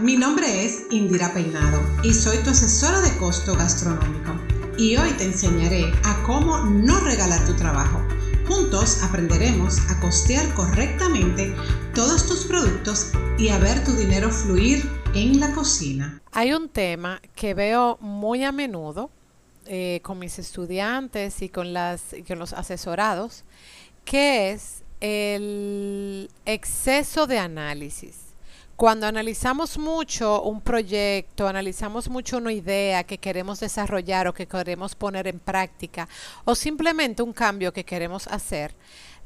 Mi nombre es Indira Peinado y soy tu asesora de costo gastronómico. Y hoy te enseñaré a cómo no regalar tu trabajo. Juntos aprenderemos a costear correctamente todos tus productos y a ver tu dinero fluir en la cocina. Hay un tema que veo muy a menudo eh, con mis estudiantes y con, y con los asesorados, que es el exceso de análisis cuando analizamos mucho un proyecto, analizamos mucho una idea que queremos desarrollar o que queremos poner en práctica, o simplemente un cambio que queremos hacer,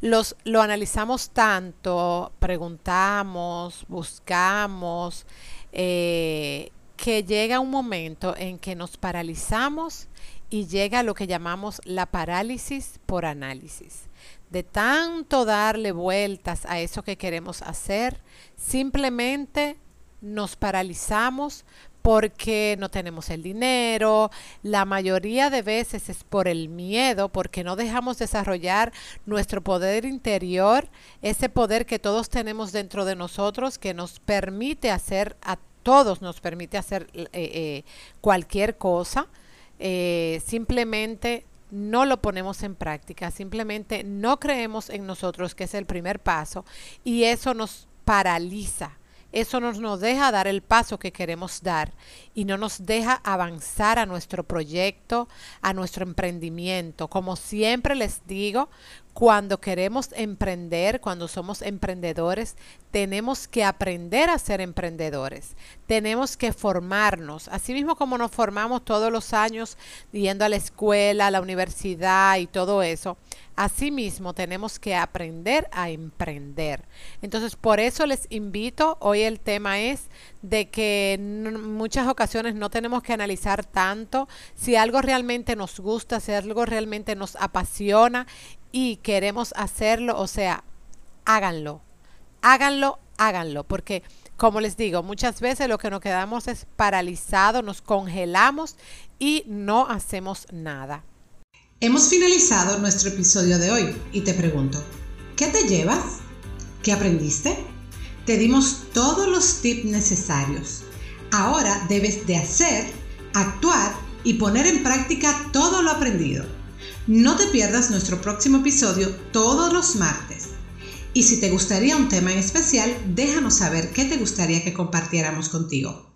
los, lo analizamos tanto, preguntamos, buscamos, eh, que llega un momento en que nos paralizamos y llega lo que llamamos la parálisis por análisis. De tanto darle vueltas a eso que queremos hacer, simplemente nos paralizamos porque no tenemos el dinero, la mayoría de veces es por el miedo, porque no dejamos desarrollar nuestro poder interior, ese poder que todos tenemos dentro de nosotros que nos permite hacer, a todos nos permite hacer eh, eh, cualquier cosa. Eh, simplemente no lo ponemos en práctica, simplemente no creemos en nosotros, que es el primer paso, y eso nos paraliza. Eso nos, nos deja dar el paso que queremos dar y no nos deja avanzar a nuestro proyecto, a nuestro emprendimiento. Como siempre les digo, cuando queremos emprender, cuando somos emprendedores, tenemos que aprender a ser emprendedores. Tenemos que formarnos, así mismo como nos formamos todos los años yendo a la escuela, a la universidad y todo eso. Asimismo, tenemos que aprender a emprender. Entonces, por eso les invito, hoy el tema es de que en muchas ocasiones no tenemos que analizar tanto si algo realmente nos gusta, si algo realmente nos apasiona y queremos hacerlo, o sea, háganlo, háganlo, háganlo, porque como les digo, muchas veces lo que nos quedamos es paralizado, nos congelamos y no hacemos nada. Hemos finalizado nuestro episodio de hoy y te pregunto, ¿qué te llevas? ¿Qué aprendiste? Te dimos todos los tips necesarios. Ahora debes de hacer, actuar y poner en práctica todo lo aprendido. No te pierdas nuestro próximo episodio todos los martes. Y si te gustaría un tema en especial, déjanos saber qué te gustaría que compartiéramos contigo.